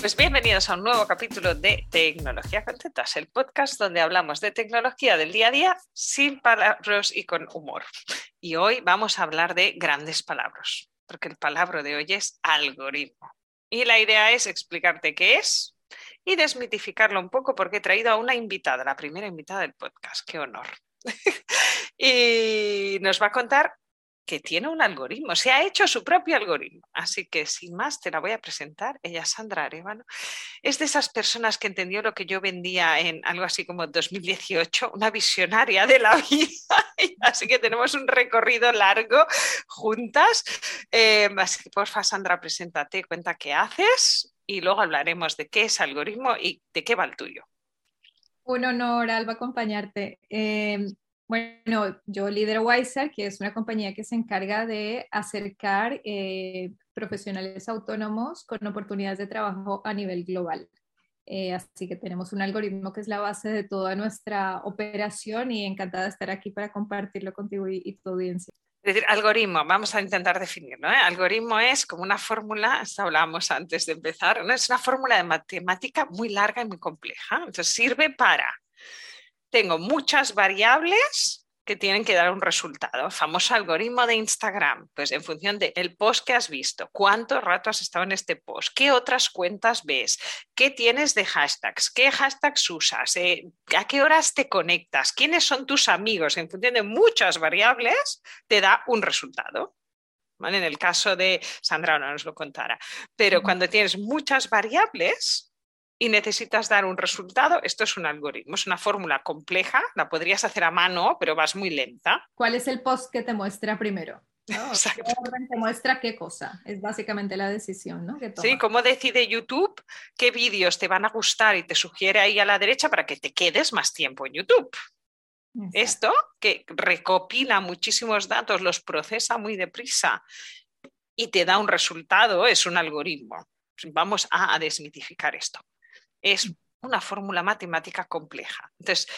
Pues bienvenidos a un nuevo capítulo de Tecnología Contentas, el podcast donde hablamos de tecnología del día a día sin palabras y con humor. Y hoy vamos a hablar de grandes palabras, porque el palabra de hoy es algoritmo. Y la idea es explicarte qué es y desmitificarlo un poco porque he traído a una invitada, la primera invitada del podcast. Qué honor. y nos va a contar que tiene un algoritmo, se ha hecho su propio algoritmo. Así que sin más te la voy a presentar. Ella es Sandra Arevalo. Es de esas personas que entendió lo que yo vendía en algo así como 2018, una visionaria de la vida. así que tenemos un recorrido largo juntas. Eh, así que porfa, Sandra, preséntate, cuenta qué haces y luego hablaremos de qué es algoritmo y de qué va el tuyo. Un honor, Alba, acompañarte. Eh, bueno, yo lidero Wiser, que es una compañía que se encarga de acercar eh, profesionales autónomos con oportunidades de trabajo a nivel global. Eh, así que tenemos un algoritmo que es la base de toda nuestra operación y encantada de estar aquí para compartirlo contigo y, tu audiencia. Algoritmo, vamos a intentar definirlo. ¿eh? Algoritmo es como una fórmula, hablábamos antes de empezar, ¿no? es una fórmula de matemática muy larga y muy compleja. Entonces sirve para tengo muchas variables que tienen que dar un resultado. famoso algoritmo de Instagram, pues en función del el post que has visto, cuánto rato has estado en este post, qué otras cuentas ves, qué tienes de hashtags, qué hashtags usas, eh, a qué horas te conectas, quiénes son tus amigos, en función de muchas variables, te da un resultado. En el caso de Sandra no nos lo contara, pero cuando tienes muchas variables, y necesitas dar un resultado, esto es un algoritmo, es una fórmula compleja, la podrías hacer a mano, pero vas muy lenta. ¿Cuál es el post que te muestra primero? ¿no? te muestra qué cosa? Es básicamente la decisión, ¿no? sí, cómo decide YouTube qué vídeos te van a gustar y te sugiere ahí a la derecha para que te quedes más tiempo en YouTube. Esto, que recopila muchísimos datos, los procesa muy deprisa y te da un resultado, es un algoritmo. Vamos a desmitificar esto es una fórmula matemática compleja. Entonces,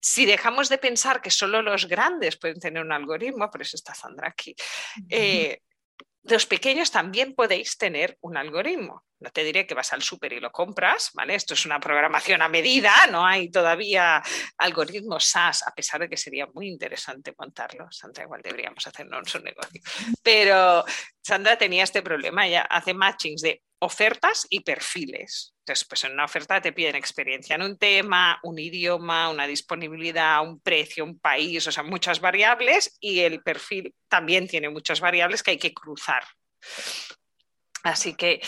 si dejamos de pensar que solo los grandes pueden tener un algoritmo, por eso está Sandra aquí, eh, los pequeños también podéis tener un algoritmo. No te diré que vas al súper y lo compras, ¿vale? Esto es una programación a medida, no hay todavía algoritmos SaaS, a pesar de que sería muy interesante montarlo. Sandra, igual deberíamos hacernos un negocio. Pero Sandra tenía este problema, ella hace matchings de ofertas y perfiles. Entonces, pues en una oferta te piden experiencia en un tema, un idioma, una disponibilidad, un precio, un país, o sea, muchas variables y el perfil también tiene muchas variables que hay que cruzar. Así que,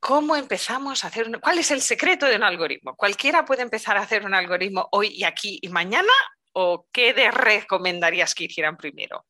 ¿cómo empezamos a hacer? ¿Cuál es el secreto de un algoritmo? ¿Cualquiera puede empezar a hacer un algoritmo hoy y aquí y mañana? ¿O qué de recomendarías que hicieran primero?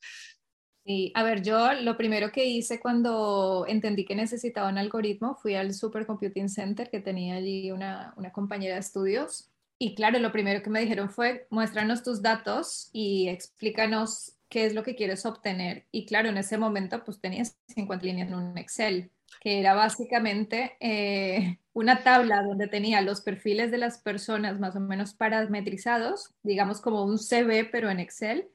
Sí, a ver, yo lo primero que hice cuando entendí que necesitaba un algoritmo, fui al Supercomputing Center que tenía allí una, una compañera de estudios. Y claro, lo primero que me dijeron fue, muéstranos tus datos y explícanos qué es lo que quieres obtener. Y claro, en ese momento pues tenía 50 líneas en un Excel, que era básicamente eh, una tabla donde tenía los perfiles de las personas más o menos parametrizados, digamos como un CV, pero en Excel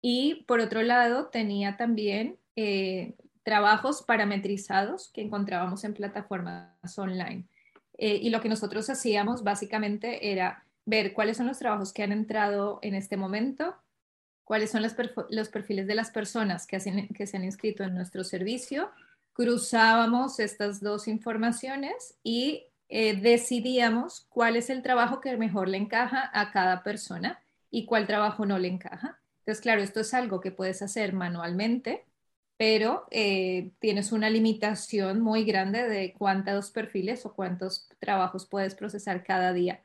y por otro lado, tenía también eh, trabajos parametrizados que encontrábamos en plataformas online. Eh, y lo que nosotros hacíamos básicamente era ver cuáles son los trabajos que han entrado en este momento, cuáles son los, perfiles de las personas que, que se han inscrito en nuestro servicio, cruzábamos estas dos informaciones y eh, decidíamos cuál es el trabajo que mejor le encaja a cada persona y cuál trabajo no le encaja. Entonces, claro, esto es algo que puedes hacer manualmente, pero eh, tienes una limitación muy grande de cuántos perfiles o cuántos trabajos puedes procesar cada día.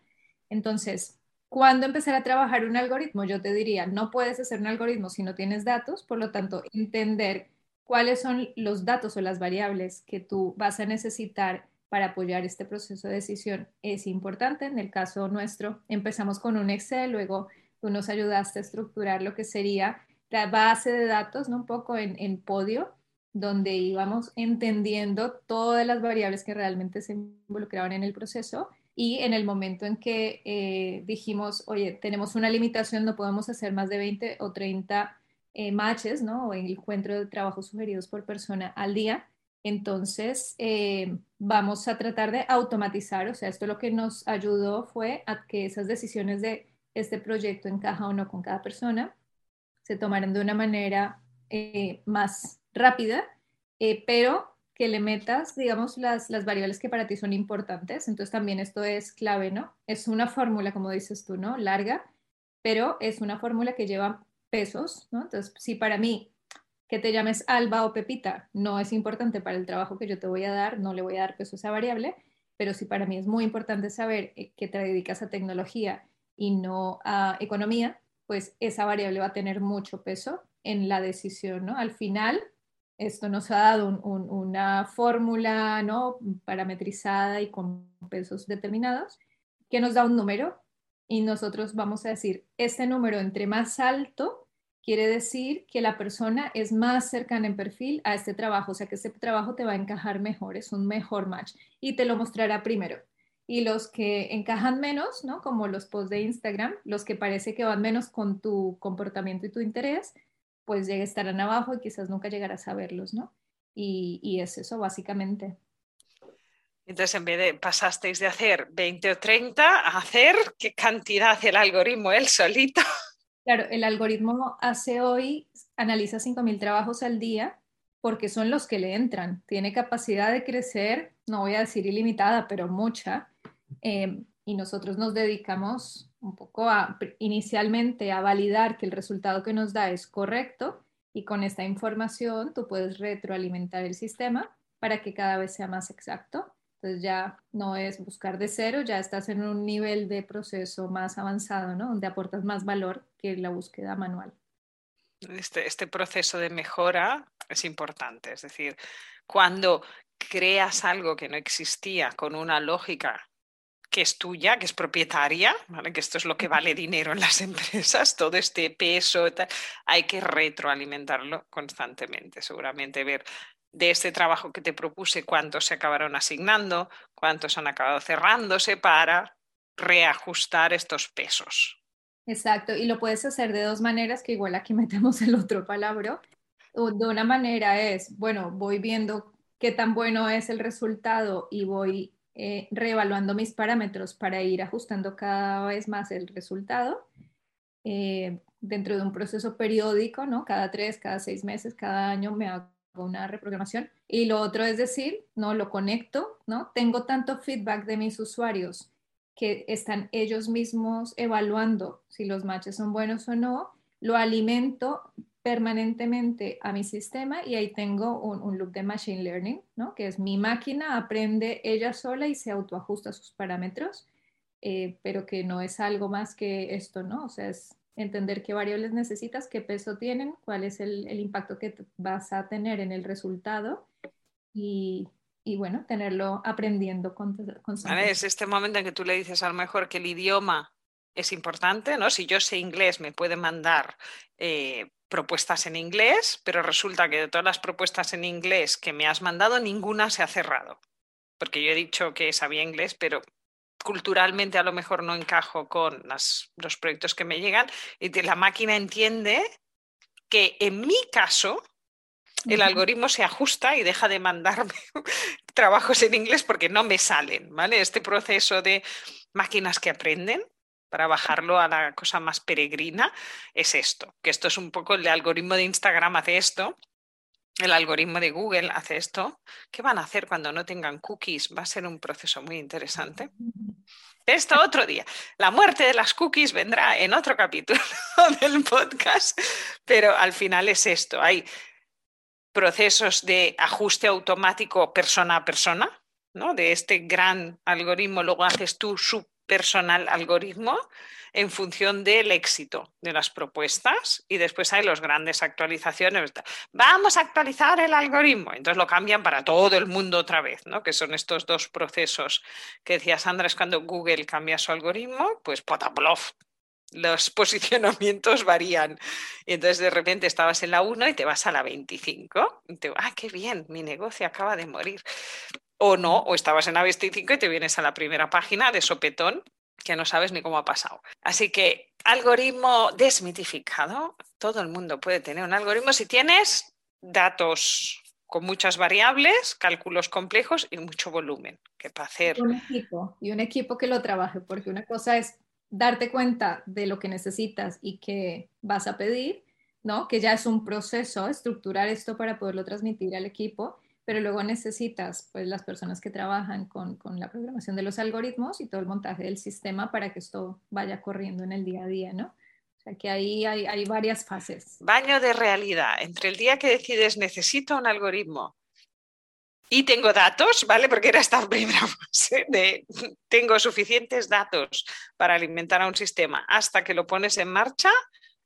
Entonces, ¿cuándo empezar a trabajar un algoritmo? Yo te diría, no puedes hacer un algoritmo si no tienes datos, por lo tanto, entender cuáles son los datos o las variables que tú vas a necesitar para apoyar este proceso de decisión es importante. En el caso nuestro, empezamos con un Excel, luego tú nos ayudaste a estructurar lo que sería la base de datos, ¿no? un poco en, en podio, donde íbamos entendiendo todas las variables que realmente se involucraban en el proceso y en el momento en que eh, dijimos, oye, tenemos una limitación, no podemos hacer más de 20 o 30 eh, matches, ¿no? O encuentro de trabajo sugeridos por persona al día, Entonces, eh, vamos a tratar de automatizar, o sea, esto lo que nos ayudó fue a que esas decisiones de este proyecto encaja o no con cada persona se tomaran de una manera eh, más rápida, eh, pero que le metas, digamos, las, las variables que para ti son importantes. Entonces también esto es clave, ¿no? Es una fórmula, como dices tú, ¿no? Larga, pero es una fórmula que lleva pesos, ¿no? Entonces, si para mí que te llames Alba o Pepita no es importante para el trabajo que yo te voy a dar, no le voy a dar peso a esa variable, pero si para mí es muy importante saber eh, que te dedicas a tecnología y no a economía, pues esa variable va a tener mucho peso en la decisión, ¿no? Al final, esto nos ha dado una fórmula, ¿no? Parametrizada y con pesos determinados, que nos da un número y nosotros vamos a decir, este número entre más alto, quiere decir que la persona es más cercana en perfil a este trabajo, o sea que este trabajo te va a encajar mejor, es un mejor match y te lo mostrará primero. Y los que encajan menos, ¿no? Como los posts de Instagram, los que parece que van menos con tu comportamiento y tu interés, pues estarán abajo y quizás nunca llegarás a verlos, ¿no? Y, y es eso básicamente. Entonces, en vez de pasasteis de hacer 20 o 30 a hacer qué cantidad hace el algoritmo él solito. Claro, el algoritmo hace hoy, analiza 5.000 trabajos al día porque son los que le entran. Tiene capacidad de crecer, no voy a decir ilimitada, pero mucha. Eh, y nosotros nos dedicamos un poco a, inicialmente a validar que el resultado que nos da es correcto y con esta información tú puedes retroalimentar el sistema para que cada vez sea más exacto. Entonces ya no es buscar de cero, ya estás en un nivel de proceso más avanzado, ¿no? Donde aportas más valor que la búsqueda manual. Este, este proceso de mejora es importante, es decir, cuando creas algo que no existía con una lógica que es tuya, que es propietaria, ¿vale? que esto es lo que vale dinero en las empresas, todo este peso, hay que retroalimentarlo constantemente, seguramente ver de este trabajo que te propuse, cuántos se acabaron asignando, cuántos han acabado cerrándose para reajustar estos pesos. Exacto, y lo puedes hacer de dos maneras, que igual aquí metemos el otro palabra. De una manera es, bueno, voy viendo qué tan bueno es el resultado y voy eh, reevaluando mis parámetros para ir ajustando cada vez más el resultado eh, dentro de un proceso periódico, ¿no? Cada tres, cada seis meses, cada año me hago una reprogramación. Y lo otro es decir, no lo conecto, ¿no? Tengo tanto feedback de mis usuarios que están ellos mismos evaluando si los matches son buenos o no, lo alimento permanentemente a mi sistema y ahí tengo un, loop de machine learning, ¿no? que es mi máquina aprende ella sola y se autoajusta sus parámetros, eh, pero que no es algo más que esto, ¿no? O sea, es entender qué variables necesitas, qué peso tienen, cuál es el, impacto que vas a tener en el resultado y, bueno, tenerlo aprendiendo constantemente. Es este momento en que tú le dices a lo mejor que el idioma es importante, ¿no? Si yo sé inglés, me puede mandar eh, propuestas en inglés, pero resulta que de todas las propuestas en inglés que me has mandado, ninguna se ha cerrado. Porque yo he dicho que sabía inglés, pero culturalmente a lo mejor no encajo con los proyectos que me llegan y la máquina entiende que en mi caso el algoritmo se ajusta y deja de mandarme trabajos en inglés porque no me salen, ¿vale? Este proceso de máquinas que aprenden para bajarlo a la cosa más peregrina es esto, que esto es un poco el algoritmo de Instagram hace esto, el algoritmo de Google hace esto. ¿Qué van a hacer cuando no tengan cookies? Va a ser un proceso muy interesante. Esto otro día. La muerte de las cookies vendrá en otro capítulo del podcast, pero al final es esto. Hay procesos de ajuste automático persona a persona, ¿no? De este gran algoritmo, luego haces tú su personal algoritmo en función del éxito de las propuestas y después hay las grandes actualizaciones. Vamos a actualizar el algoritmo. Entonces lo cambian para todo el mundo otra vez, ¿no? que son estos dos procesos que decía Sandra, es cuando Google cambia su algoritmo, pues potaplof, los posicionamientos varían. Y entonces de repente estabas en la 1 y te vas a la 25. Y te, ah, qué bien, mi negocio acaba de morir. O no, o estabas en la 25 y te vienes a la primera página de sopetón que no sabes ni cómo ha pasado. Así que algoritmo desmitificado, todo el mundo puede tener un algoritmo si tienes datos con muchas variables, cálculos complejos y mucho volumen, que para hacer... Un equipo, y un equipo que lo trabaje, porque una cosa es darte cuenta de lo que necesitas y que vas a pedir, ¿no? Que ya es un proceso estructurar esto para poderlo transmitir al equipo, pero luego necesitas, pues, las personas que trabajan con, con la programación de los algoritmos y todo el montaje del sistema para que esto vaya corriendo en el día a día, ¿no? O sea que ahí hay, hay varias fases. Baño de realidad. Entre el día que decides necesito un algoritmo y tengo datos, ¿vale? Porque era esta primera fase de tengo suficientes datos para alimentar a un sistema hasta que lo pones en marcha,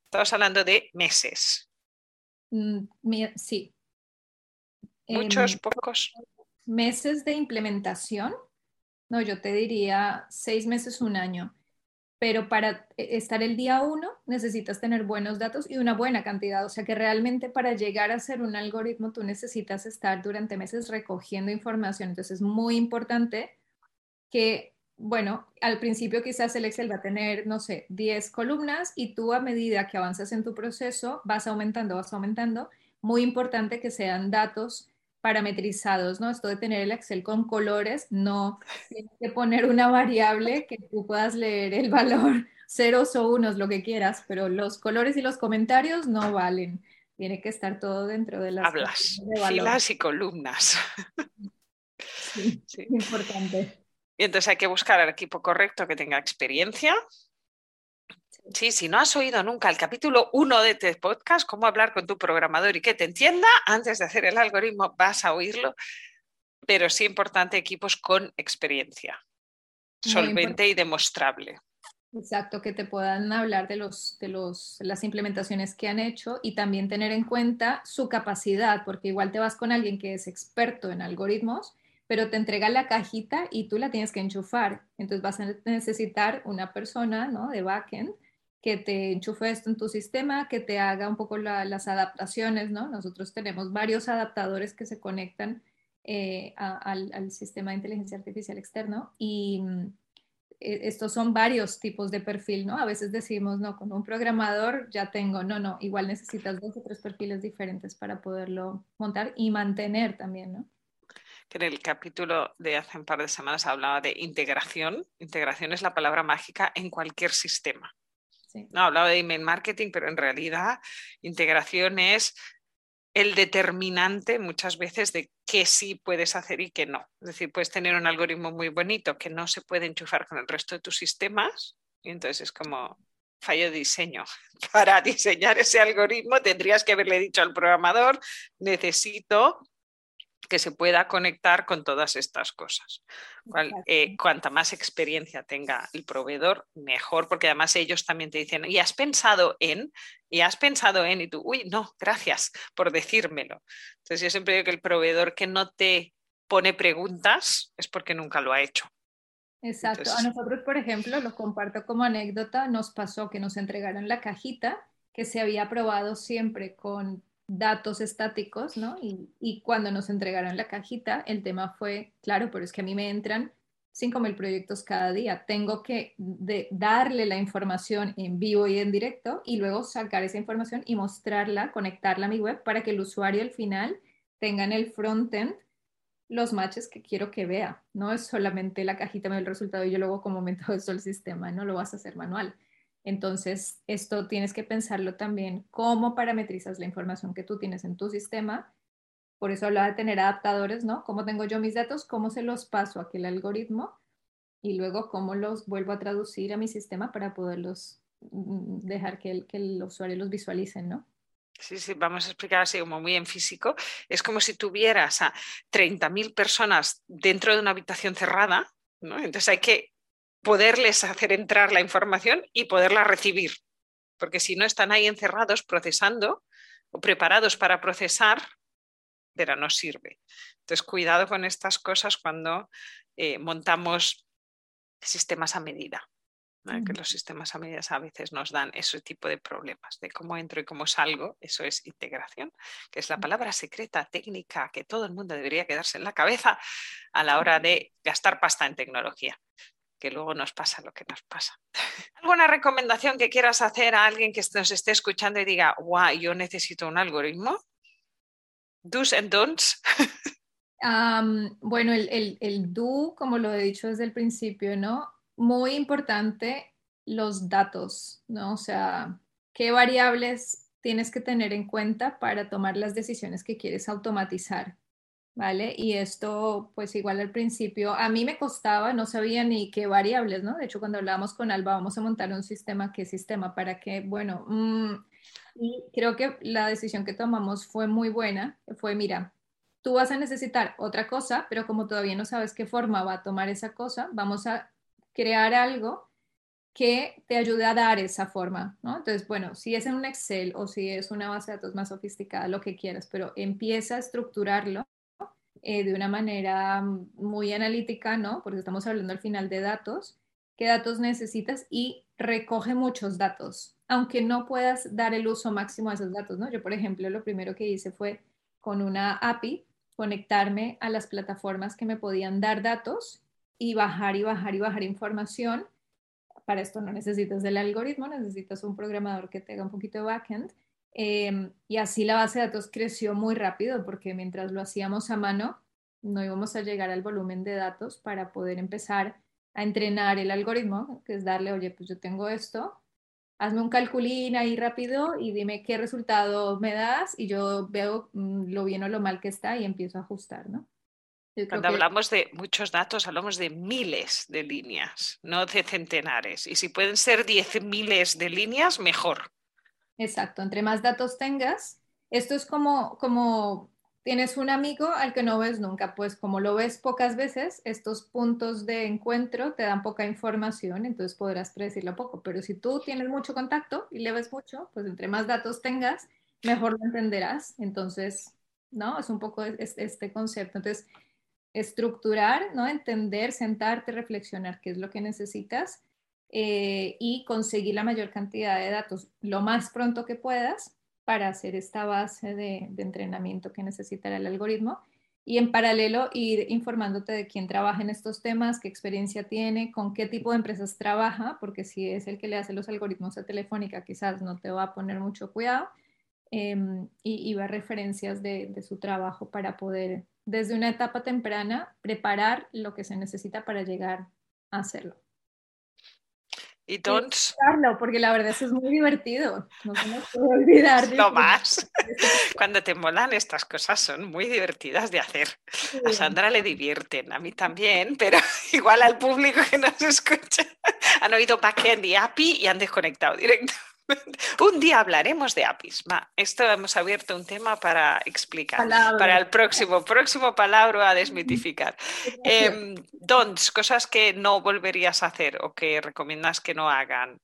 estamos hablando de meses. Mm, sí. Muchos, em, pocos. Meses de implementación. No, yo te diría seis meses, un año pero para e, estar el día uno necesitas tener buenos datos y una buena cantidad. O sea que realmente para llegar a ser un algoritmo tú necesitas estar durante meses recogiendo información. Entonces es muy importante que, bueno, al principio quizás el Excel va a tener, no sé, 10 columnas y tú a medida que avanzas en tu proceso vas aumentando, vas aumentando. Muy importante que sean datos parametrizados, ¿no? Esto de tener el Excel con colores, no, tienes que poner una variable que tú puedas leer el valor, ceros o unos, lo que quieras, pero los colores y los comentarios no valen. Tiene que estar todo dentro de las Hablas, filas y columnas. Sí, sí. importante. Y entonces hay que buscar al equipo correcto que tenga experiencia, Sí, si no has oído nunca el capítulo 1 de este podcast, cómo hablar con tu programador y que te entienda, antes de hacer el algoritmo vas a oírlo, pero sí importante equipos con experiencia, solvente y demostrable. Exacto, que te puedan hablar de, los, de los, las implementaciones que han hecho y también tener en cuenta su capacidad, porque igual te vas con alguien que es experto en algoritmos, pero te entrega la cajita y tú la tienes que enchufar. Entonces vas a necesitar una persona ¿no? de backend que te enchufe esto en tu sistema, que te haga un poco las adaptaciones, ¿no? Nosotros tenemos varios adaptadores que se conectan eh, al, sistema de inteligencia artificial externo y mm, e, estos son varios tipos de perfil, ¿no? A veces decimos, no, con un programador ya tengo, no, no, igual necesitas dos o tres perfiles diferentes para poderlo montar y mantener también, ¿no? que en el capítulo de hace un par de semanas hablaba de integración. Integración es la palabra mágica en cualquier sistema. No, hablaba de email marketing, pero en realidad integración es el determinante muchas veces de qué sí puedes hacer y qué no. Es decir, puedes tener un algoritmo muy bonito que no se puede enchufar con el resto de tus sistemas y entonces es como fallo de diseño. Para diseñar ese algoritmo tendrías que haberle dicho al programador, necesito que se pueda conectar con todas estas cosas. Eh, cuanta más experiencia tenga el proveedor, mejor, porque además ellos también te dicen, ¿y has pensado en? ¿Y has pensado en? Y tú, uy, no, gracias por decírmelo. Entonces yo siempre digo que el proveedor que no te pone preguntas es porque nunca lo ha hecho. Exacto. A nosotros, por ejemplo, lo comparto como anécdota, nos pasó que nos entregaron la cajita que se había probado siempre con datos estáticos, ¿no? Y, cuando nos entregaron la cajita, el tema fue, claro, pero es que a mí me entran 5.000 proyectos cada día. Tengo que darle la información en vivo y en directo y luego sacar esa información y mostrarla, conectarla a mi web para que el usuario al final tenga en el frontend los matches que quiero que vea. No es solamente la cajita me da el resultado y yo luego como meto eso al sistema, no lo vas a hacer manual. Entonces, esto tienes que pensarlo también, cómo parametrizas la información que tú tienes en tu sistema. Por eso hablaba de tener adaptadores, ¿no? ¿Cómo tengo yo mis datos? ¿Cómo se los paso a aquel algoritmo? Y luego, ¿cómo los vuelvo a traducir a mi sistema para poderlos mm, dejar que el, que el usuario los visualice, ¿no? Sí, sí, vamos a explicar así como muy en físico. Es como si tuvieras a 30.000 personas dentro de una habitación cerrada, ¿no? Entonces hay que poderles hacer entrar la información y poderla recibir. Porque si no están ahí encerrados procesando o preparados para procesar, pero no sirve. Entonces, cuidado con estas cosas cuando eh, montamos sistemas a medida. Que los sistemas a medida a veces nos dan ese tipo de problemas, de cómo entro y cómo salgo, eso es integración, que es la palabra secreta técnica que todo el mundo debería quedarse en la cabeza a la hora de gastar pasta en tecnología luego nos pasa lo que nos pasa. ¿Alguna recomendación que quieras hacer a alguien que nos esté escuchando y diga, guau, yo necesito un algoritmo? Do's and don'ts. bueno, el, el, el do, como lo he dicho desde el principio, ¿no? Muy importante los datos, ¿no? O sea, qué variables tienes que tener en cuenta para tomar las decisiones que quieres automatizar, ¿vale? Y esto, pues igual al principio, a mí me costaba, no sabía ni qué variables, ¿no? De hecho, cuando hablábamos con Alba, vamos a montar un sistema, ¿qué sistema? Para que, bueno, mm, creo que la decisión que tomamos fue muy buena, fue, mira, tú vas a necesitar otra cosa, pero como todavía no sabes qué forma va a tomar esa cosa, vamos a crear algo que te ayude a dar esa forma, ¿no? Entonces, bueno, si es en un Excel o si es una base de datos más sofisticada, lo que quieras, pero empieza a estructurarlo eh, de una manera muy analítica, ¿no? Porque estamos hablando al final de datos, qué datos necesitas y recoge muchos datos, aunque no puedas dar el uso máximo a esos datos, ¿no? Yo, por ejemplo, lo primero que hice fue con una API conectarme a las plataformas que me podían dar datos y bajar y bajar y bajar información para esto no necesitas el algoritmo, necesitas un programador que tenga un poquito de backend. Em, y así la base de datos creció muy rápido porque mientras lo hacíamos a mano, no íbamos a llegar al volumen de datos para poder empezar a entrenar el algoritmo, que es darle, oye, pues yo tengo esto, hazme un calculín ahí rápido y dime qué resultado me das y yo veo mm, lo bien o lo mal que está y empiezo a ajustar, ¿no? Cuando hablamos de muchos datos, hablamos de miles de líneas, no de centenares. Y si pueden ser diez miles de líneas, mejor. Exacto, entre más datos tengas, esto es como, como tienes un amigo al que no ves nunca, pues como lo ves pocas veces, estos puntos de encuentro te dan poca información, entonces podrás predecirlo poco. Pero si tú tienes mucho contacto y le ves mucho, pues entre más datos tengas, mejor lo entenderás. Entonces, ¿no? Es un poco este concepto. Entonces, estructurar, ¿no? Entender, sentarte, reflexionar qué es lo que necesitas eh, y conseguir la mayor cantidad de datos lo más pronto que puedas para hacer esta base de, entrenamiento que necesitará el algoritmo y en paralelo ir informándote de quién trabaja en estos temas, qué experiencia tiene, con qué tipo de empresas trabaja, porque si es el que le hace los algoritmos a Telefónica, quizás no te va a poner mucho cuidado, em, y, ver referencias de, su trabajo para poder desde una etapa temprana preparar lo que se necesita para llegar a hacerlo. Y entonces... porque la verdad eso es muy divertido. No se nos puede olvidar. Lo más. Cuando te molan estas cosas son muy divertidas de hacer. A Sandra le divierten, a mí también, pero igual al público que nos escucha han oído backend y API y han desconectado directo. Un día hablaremos de APIs. esto hemos abierto un tema para explicar. Para el próximo, próximo palabra a desmitificar. Eh, dons, cosas que no volverías a hacer o que recomiendas que no hagan.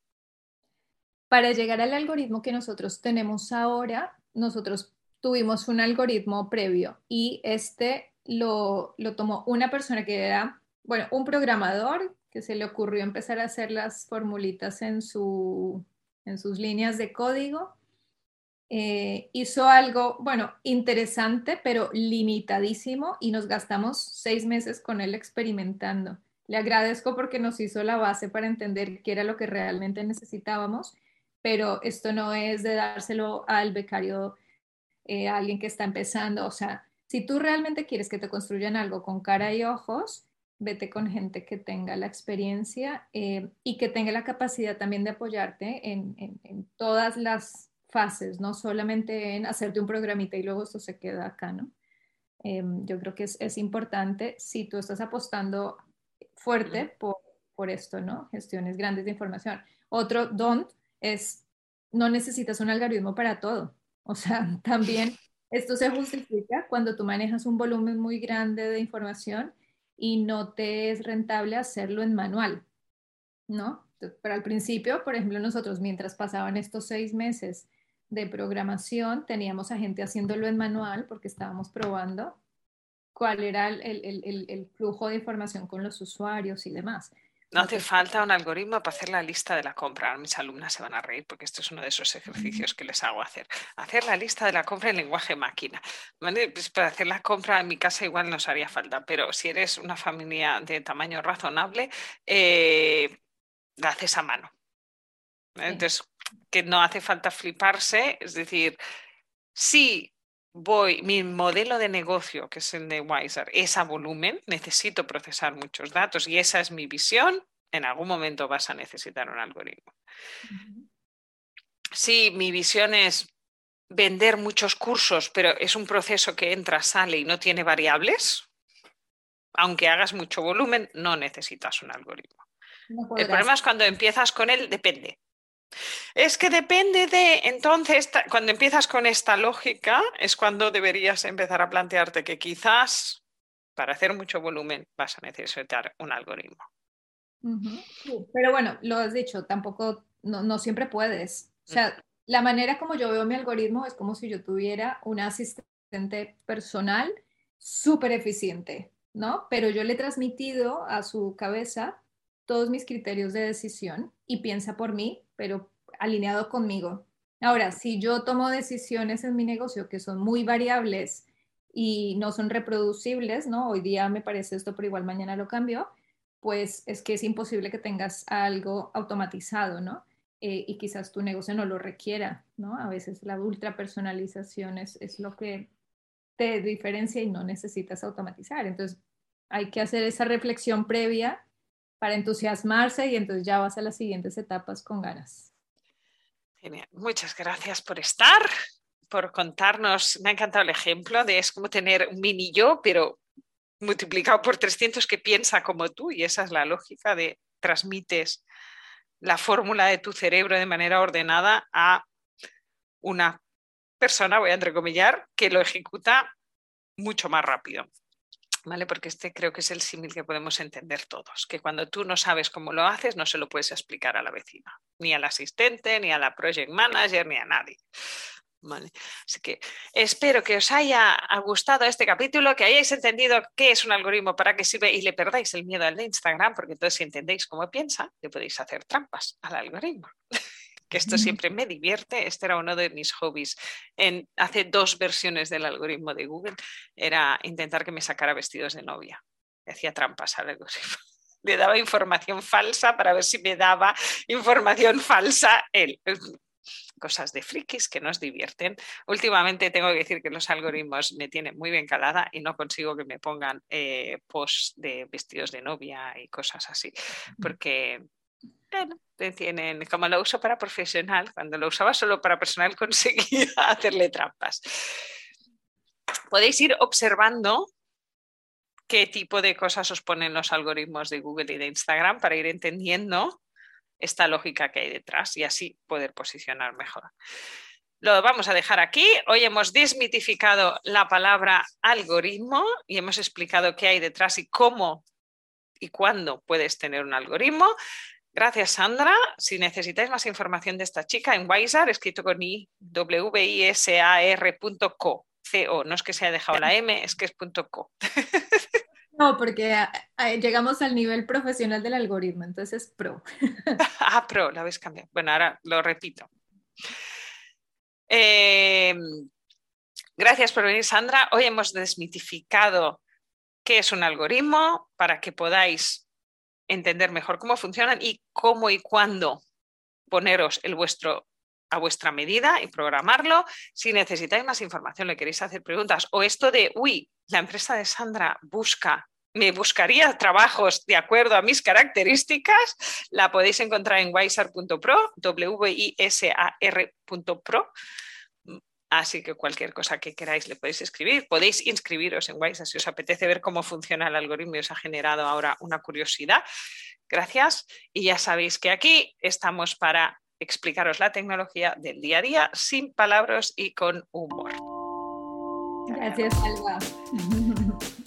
Para llegar al algoritmo que nosotros tenemos ahora, nosotros tuvimos un algoritmo previo y este lo, lo tomó una persona que era, bueno, un programador que se le ocurrió empezar a hacer las formulitas en su en sus líneas de código. Eh, hizo algo, bueno, interesante, pero limitadísimo y nos gastamos seis meses con él experimentando. Le agradezco porque nos hizo la base para entender qué era lo que realmente necesitábamos, pero esto no es de dárselo al becario, eh, a alguien que está empezando. O sea, si tú realmente quieres que te construyan algo con cara y ojos, vete con gente que tenga la experiencia eh, y que tenga la capacidad también de apoyarte en, todas las fases, no solamente en hacerte un programita y luego esto se queda acá, ¿no? Em, yo creo que es, importante si tú estás apostando fuerte por, por esto, ¿no? Gestiones grandes de información. Otro don't es, no necesitas un algoritmo para todo. O sea, también esto se justifica cuando tú manejas un volumen muy grande de información y no te es rentable hacerlo en manual, ¿no? Pero al principio, por ejemplo, nosotros mientras pasaban estos seis meses de programación, teníamos a gente haciéndolo en manual porque estábamos probando cuál era el, el, el, flujo de información con los usuarios y demás. No hace falta un algoritmo para hacer la lista de la compra. Mis alumnas se van a reír porque esto es uno de esos ejercicios que les hago hacer. Hacer la lista de la compra en lenguaje máquina. Pues para hacer la compra en mi casa igual nos haría falta, pero si eres una familia de tamaño razonable, eh, la haces a mano. Entonces, que no hace falta fliparse, es decir, sí voy, mi modelo de negocio, que es el de Wiser, es a volumen, necesito procesar muchos datos y esa es mi visión, en algún momento vas a necesitar un algoritmo. Si mi visión es vender muchos cursos, pero es un proceso que entra, sale y no tiene variables, aunque hagas mucho volumen, no necesitas un algoritmo. el problema es cuando empiezas con él, depende. Es que depende de, entonces, cuando empiezas con esta lógica, es cuando deberías empezar a plantearte que quizás para hacer mucho volumen vas a necesitar un algoritmo. Pero bueno, lo has dicho, tampoco, no, no siempre puedes. O sea, la manera como yo veo mi algoritmo es como si yo tuviera un asistente personal súper eficiente, ¿no? Pero yo le he transmitido a su cabeza todos mis criterios de decisión y piensa por mí, pero alineado conmigo. Ahora, si yo tomo decisiones en mi negocio que son muy variables y no son reproducibles, ¿no? Hoy día me parece esto, pero igual mañana lo cambio, pues es que es imposible que tengas algo automatizado, ¿no? Eh, y quizás tu negocio no lo requiera, ¿no? A veces la ultra personalización es, es lo que te diferencia y no necesitas automatizar. Entonces, hay que hacer esa reflexión previa para entusiasmarse y entonces ya vas a las siguientes etapas con ganas. Genial. Muchas gracias por estar, por contarnos. Me ha encantado el ejemplo de es como tener un mini yo, pero multiplicado por 300 que piensa como tú y esa es la lógica de transmites la fórmula de tu cerebro de manera ordenada a una persona, voy a entrecomillar, que lo ejecuta mucho más rápido. ¿Vale? Porque este creo que es el símil que podemos entender todos, que cuando tú no sabes cómo lo haces, no se lo puedes explicar a la vecina, ni al asistente, ni a la project manager, ni a nadie. Vale. Así que espero que os haya gustado este capítulo, que hayáis entendido qué es un algoritmo, para qué sirve y le perdáis el miedo al de Instagram, porque entonces si entendéis cómo piensa, le podéis hacer trampas al algoritmo. Que esto siempre me divierte. Este era uno de mis hobbies. En, hace dos versiones del algoritmo de Google era intentar que me sacara vestidos de novia. hacía trampas al algoritmo. Le daba información falsa para ver si me daba información falsa él. Cosas de frikis que nos divierten. Últimamente tengo que decir que los algoritmos me tienen muy bien calada y no consigo que me pongan eh, posts de vestidos de novia y cosas así, porque tienen, como lo uso para profesional, cuando lo usaba solo para personal conseguía hacerle trampas. Podéis ir observando qué tipo de cosas os ponen los algoritmos de Google y de Instagram para ir entendiendo esta lógica que hay detrás y así poder posicionar mejor. Lo vamos a dejar aquí. Hoy hemos desmitificado la palabra algoritmo y hemos explicado qué hay detrás y cómo y cuándo puedes tener un algoritmo. Gracias, Sandra. Si necesitáis más información de esta chica, en Wisar, escrito con i, w i s a. CO. No es que se haya dejado la M, es que es .co. No, porque ah, ah, llegamos al nivel profesional del algoritmo, entonces pro. ah, pro, la habéis cambiado. Bueno, ahora lo repito. Em, gracias por venir, Sandra. Hoy hemos desmitificado qué es un algoritmo para que podáis entender mejor cómo funcionan y cómo y cuándo poneros el vuestro a vuestra medida y programarlo. Si necesitáis más información, le queréis hacer preguntas o esto de, uy, la empresa de Sandra busca, me buscaría trabajos de acuerdo a mis características, la podéis encontrar en wisar.pro, w-i-s-a-r.pro Así que cualquier cosa que queráis le podéis escribir. Podéis inscribiros en Wise si os apetece ver cómo funciona el algoritmo y os ha generado ahora una curiosidad. Gracias. Y ya sabéis que aquí estamos para explicaros la tecnología del día a día sin palabras y con humor. Gracias, Alba.